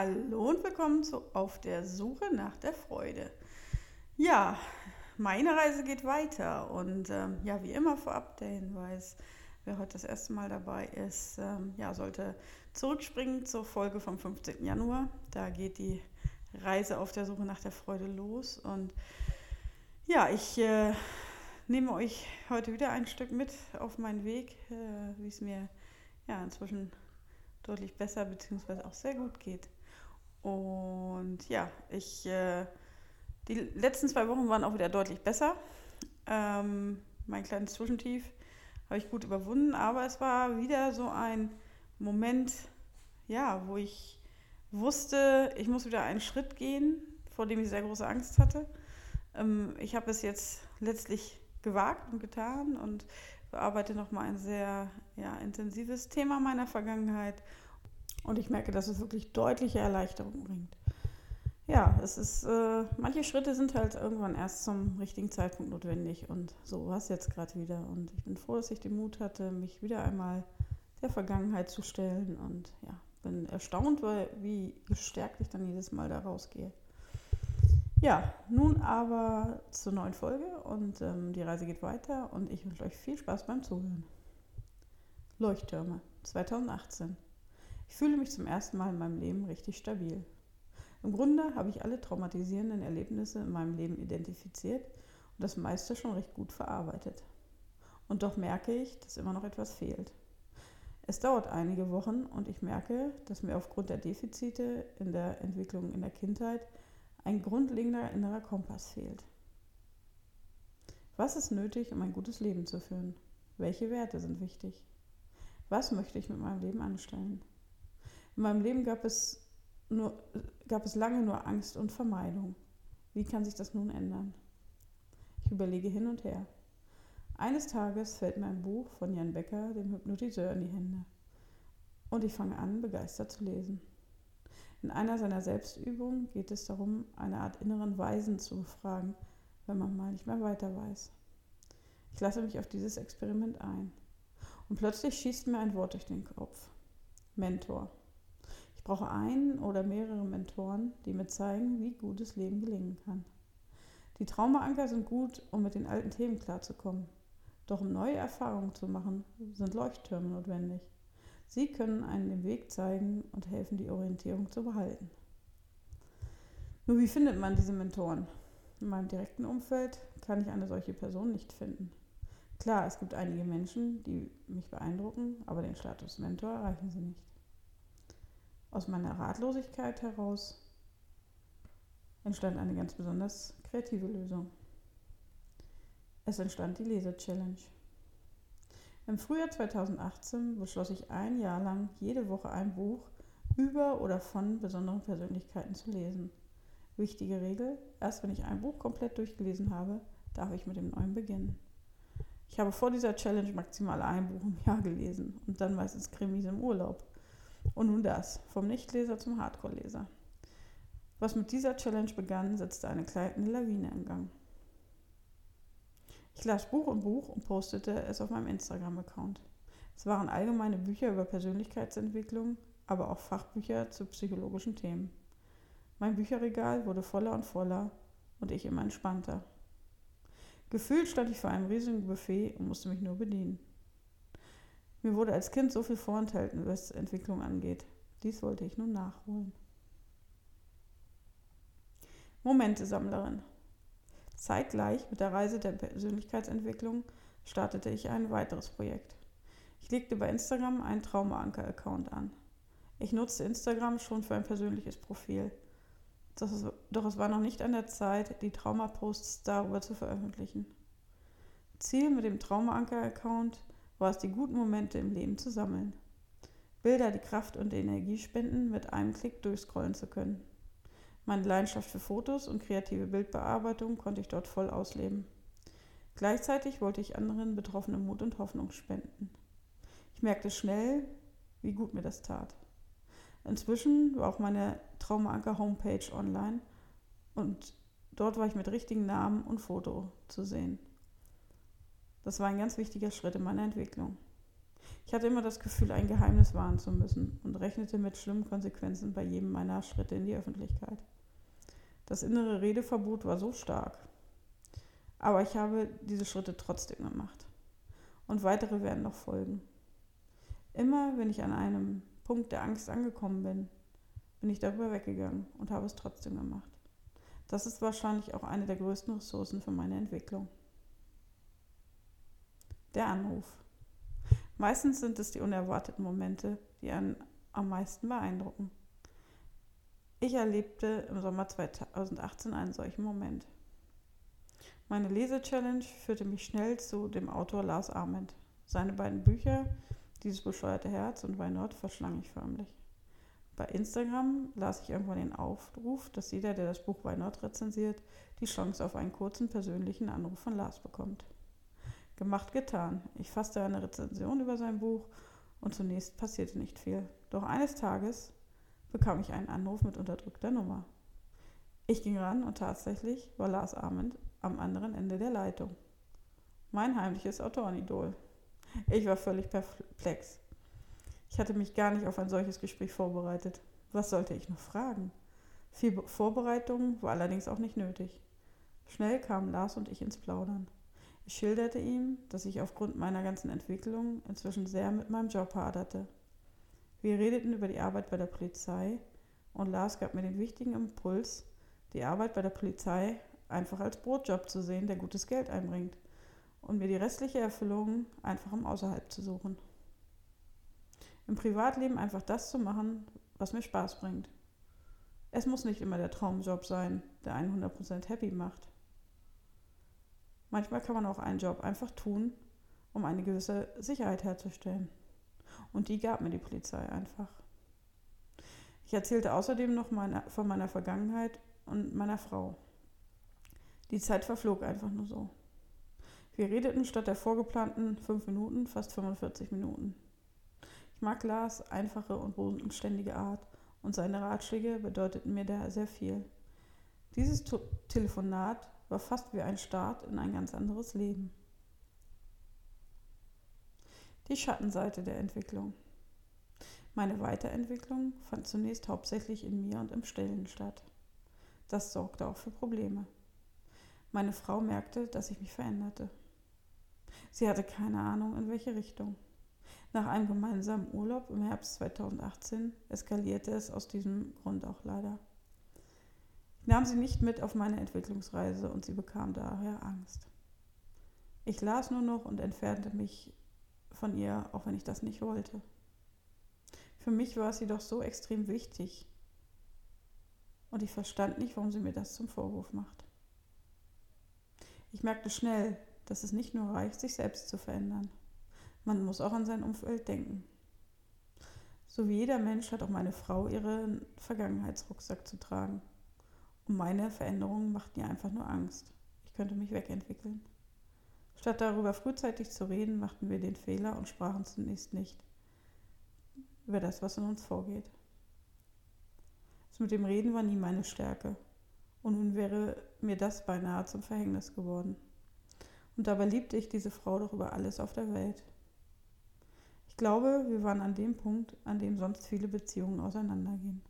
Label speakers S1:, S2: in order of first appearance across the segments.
S1: Hallo und willkommen zu Auf der Suche nach der Freude. Ja, meine Reise geht weiter und ähm, ja, wie immer vorab der Hinweis, wer heute das erste Mal dabei ist, ähm, ja, sollte zurückspringen zur Folge vom 15. Januar. Da geht die Reise auf der Suche nach der Freude los und ja, ich äh, nehme euch heute wieder ein Stück mit auf meinen Weg, äh, wie es mir ja inzwischen deutlich besser bzw. auch sehr gut geht. Und ja, ich, äh, die letzten zwei Wochen waren auch wieder deutlich besser. Ähm, mein kleines Zwischentief habe ich gut überwunden, aber es war wieder so ein Moment, ja, wo ich wusste, ich muss wieder einen Schritt gehen, vor dem ich sehr große Angst hatte. Ähm, ich habe es jetzt letztlich gewagt und getan und bearbeite nochmal ein sehr ja, intensives Thema meiner Vergangenheit und ich merke, dass es wirklich deutliche Erleichterung bringt. Ja, es ist, äh, manche Schritte sind halt irgendwann erst zum richtigen Zeitpunkt notwendig und so war es jetzt gerade wieder. Und ich bin froh, dass ich den Mut hatte, mich wieder einmal der Vergangenheit zu stellen und ja, bin erstaunt, weil, wie gestärkt ich dann jedes Mal da rausgehe. Ja, nun aber zur neuen Folge und ähm, die Reise geht weiter und ich wünsche euch viel Spaß beim Zuhören. Leuchttürme 2018 ich fühle mich zum ersten Mal in meinem Leben richtig stabil. Im Grunde habe ich alle traumatisierenden Erlebnisse in meinem Leben identifiziert und das meiste schon recht gut verarbeitet. Und doch merke ich, dass immer noch etwas fehlt. Es dauert einige Wochen und ich merke, dass mir aufgrund der Defizite in der Entwicklung in der Kindheit ein grundlegender innerer Kompass fehlt. Was ist nötig, um ein gutes Leben zu führen? Welche Werte sind wichtig? Was möchte ich mit meinem Leben anstellen? In meinem Leben gab es, nur, gab es lange nur Angst und Vermeidung. Wie kann sich das nun ändern? Ich überlege hin und her. Eines Tages fällt mir ein Buch von Jan Becker, dem Hypnotiseur, in die Hände. Und ich fange an, begeistert zu lesen. In einer seiner Selbstübungen geht es darum, eine Art inneren Weisen zu befragen, wenn man mal nicht mehr weiter weiß. Ich lasse mich auf dieses Experiment ein. Und plötzlich schießt mir ein Wort durch den Kopf. Mentor brauche einen oder mehrere Mentoren, die mir zeigen, wie gutes Leben gelingen kann. Die Traumaanker sind gut, um mit den alten Themen klarzukommen. Doch um neue Erfahrungen zu machen, sind Leuchttürme notwendig. Sie können einen den Weg zeigen und helfen, die Orientierung zu behalten. Nur wie findet man diese Mentoren? In meinem direkten Umfeld kann ich eine solche Person nicht finden. Klar, es gibt einige Menschen, die mich beeindrucken, aber den Status Mentor erreichen sie nicht. Aus meiner Ratlosigkeit heraus entstand eine ganz besonders kreative Lösung. Es entstand die Leser-Challenge. Im Frühjahr 2018 beschloss ich ein Jahr lang jede Woche ein Buch über oder von besonderen Persönlichkeiten zu lesen. Wichtige Regel, erst wenn ich ein Buch komplett durchgelesen habe, darf ich mit dem neuen beginnen. Ich habe vor dieser Challenge maximal ein Buch im Jahr gelesen und dann meistens Krimis im Urlaub. Und nun das, vom Nichtleser zum Hardcore-Leser. Was mit dieser Challenge begann, setzte eine kleine Lawine in Gang. Ich las Buch um Buch und postete es auf meinem Instagram-Account. Es waren allgemeine Bücher über Persönlichkeitsentwicklung, aber auch Fachbücher zu psychologischen Themen. Mein Bücherregal wurde voller und voller und ich immer entspannter. Gefühlt stand ich vor einem riesigen Buffet und musste mich nur bedienen. Mir wurde als Kind so viel vorenthalten, was Entwicklung angeht. Dies wollte ich nun nachholen. Momente-Sammlerin. Zeitgleich mit der Reise der Persönlichkeitsentwicklung startete ich ein weiteres Projekt. Ich legte bei Instagram einen Traumaanker-Account an. Ich nutzte Instagram schon für ein persönliches Profil. Doch es war noch nicht an der Zeit, die Traumaposts darüber zu veröffentlichen. Ziel mit dem Traumaanker-Account war es die guten Momente im Leben zu sammeln. Bilder, die Kraft und Energie spenden, mit einem Klick durchscrollen zu können. Meine Leidenschaft für Fotos und kreative Bildbearbeitung konnte ich dort voll ausleben. Gleichzeitig wollte ich anderen Betroffenen Mut und Hoffnung spenden. Ich merkte schnell, wie gut mir das tat. Inzwischen war auch meine Traumaanker Homepage online und dort war ich mit richtigen Namen und Foto zu sehen. Das war ein ganz wichtiger Schritt in meiner Entwicklung. Ich hatte immer das Gefühl, ein Geheimnis wahren zu müssen und rechnete mit schlimmen Konsequenzen bei jedem meiner Schritte in die Öffentlichkeit. Das innere Redeverbot war so stark. Aber ich habe diese Schritte trotzdem gemacht. Und weitere werden noch folgen. Immer wenn ich an einem Punkt der Angst angekommen bin, bin ich darüber weggegangen und habe es trotzdem gemacht. Das ist wahrscheinlich auch eine der größten Ressourcen für meine Entwicklung. Der Anruf. Meistens sind es die unerwarteten Momente, die einen am meisten beeindrucken. Ich erlebte im Sommer 2018 einen solchen Moment. Meine Lese-Challenge führte mich schnell zu dem Autor Lars Ament. Seine beiden Bücher, Dieses bescheuerte Herz und Why Not, verschlang ich förmlich. Bei Instagram las ich irgendwann den Aufruf, dass jeder, der das Buch Why Not rezensiert, die Chance auf einen kurzen persönlichen Anruf von Lars bekommt. Gemacht, getan. Ich fasste eine Rezension über sein Buch und zunächst passierte nicht viel. Doch eines Tages bekam ich einen Anruf mit unterdrückter Nummer. Ich ging ran und tatsächlich war Lars Arment am anderen Ende der Leitung. Mein heimliches Autorenidol. Ich war völlig perplex. Ich hatte mich gar nicht auf ein solches Gespräch vorbereitet. Was sollte ich noch fragen? Viel Vorbereitung war allerdings auch nicht nötig. Schnell kamen Lars und ich ins Plaudern. Ich schilderte ihm, dass ich aufgrund meiner ganzen Entwicklung inzwischen sehr mit meinem Job haderte. Wir redeten über die Arbeit bei der Polizei und Lars gab mir den wichtigen Impuls, die Arbeit bei der Polizei einfach als Brotjob zu sehen, der gutes Geld einbringt und mir die restliche Erfüllung einfach im Außerhalb zu suchen. Im Privatleben einfach das zu machen, was mir Spaß bringt. Es muss nicht immer der Traumjob sein, der einen 100% happy macht. Manchmal kann man auch einen Job einfach tun, um eine gewisse Sicherheit herzustellen. Und die gab mir die Polizei einfach. Ich erzählte außerdem noch meine, von meiner Vergangenheit und meiner Frau. Die Zeit verflog einfach nur so. Wir redeten statt der vorgeplanten fünf Minuten fast 45 Minuten. Ich mag Lars einfache und bodenständige Art und seine Ratschläge bedeuteten mir da sehr viel. Dieses Telefonat war fast wie ein Start in ein ganz anderes Leben. Die Schattenseite der Entwicklung. Meine Weiterentwicklung fand zunächst hauptsächlich in mir und im Stillen statt. Das sorgte auch für Probleme. Meine Frau merkte, dass ich mich veränderte. Sie hatte keine Ahnung, in welche Richtung. Nach einem gemeinsamen Urlaub im Herbst 2018 eskalierte es aus diesem Grund auch leider nahm sie nicht mit auf meine Entwicklungsreise und sie bekam daher Angst. Ich las nur noch und entfernte mich von ihr, auch wenn ich das nicht wollte. Für mich war sie doch so extrem wichtig. Und ich verstand nicht, warum sie mir das zum Vorwurf macht. Ich merkte schnell, dass es nicht nur reicht, sich selbst zu verändern. Man muss auch an sein Umfeld denken. So wie jeder Mensch hat auch meine Frau ihren Vergangenheitsrucksack zu tragen. Und meine Veränderungen machten ihr einfach nur Angst. Ich könnte mich wegentwickeln. Statt darüber frühzeitig zu reden, machten wir den Fehler und sprachen zunächst nicht über das, was in uns vorgeht. Das mit dem Reden war nie meine Stärke. Und nun wäre mir das beinahe zum Verhängnis geworden. Und dabei liebte ich diese Frau doch über alles auf der Welt. Ich glaube, wir waren an dem Punkt, an dem sonst viele Beziehungen auseinandergehen.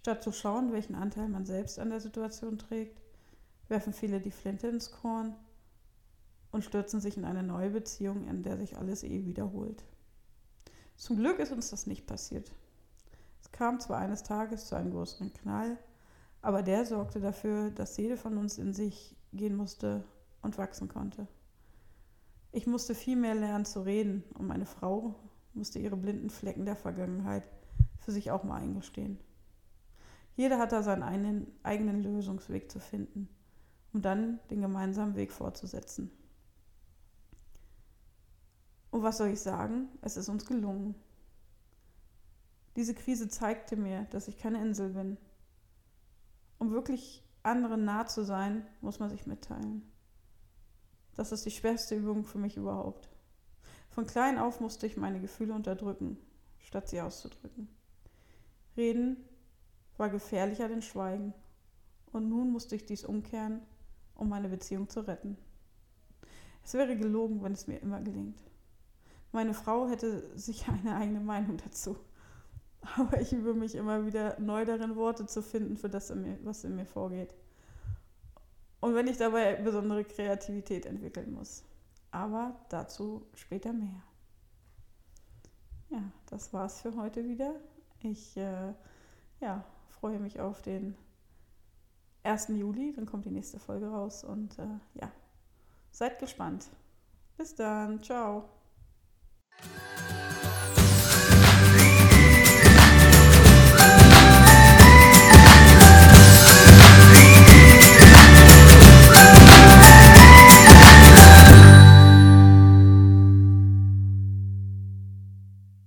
S1: Statt zu schauen, welchen Anteil man selbst an der Situation trägt, werfen viele die Flinte ins Korn und stürzen sich in eine neue Beziehung, in der sich alles eh wiederholt. Zum Glück ist uns das nicht passiert. Es kam zwar eines Tages zu einem größeren Knall, aber der sorgte dafür, dass jede von uns in sich gehen musste und wachsen konnte. Ich musste viel mehr lernen zu reden und meine Frau musste ihre blinden Flecken der Vergangenheit für sich auch mal eingestehen. Jeder hat da seinen eigenen, eigenen Lösungsweg zu finden, um dann den gemeinsamen Weg fortzusetzen. Und was soll ich sagen? Es ist uns gelungen. Diese Krise zeigte mir, dass ich keine Insel bin. Um wirklich anderen nah zu sein, muss man sich mitteilen. Das ist die schwerste Übung für mich überhaupt. Von klein auf musste ich meine Gefühle unterdrücken, statt sie auszudrücken. Reden war gefährlicher denn Schweigen. Und nun musste ich dies umkehren, um meine Beziehung zu retten. Es wäre gelogen, wenn es mir immer gelingt. Meine Frau hätte sicher eine eigene Meinung dazu. Aber ich übe mich immer wieder neu darin, Worte zu finden für das, was in mir vorgeht. Und wenn ich dabei besondere Kreativität entwickeln muss. Aber dazu später mehr. Ja, das war's für heute wieder. Ich äh, ja, freue mich auf den 1. Juli, dann kommt die nächste Folge raus und äh, ja, seid gespannt. Bis dann, ciao.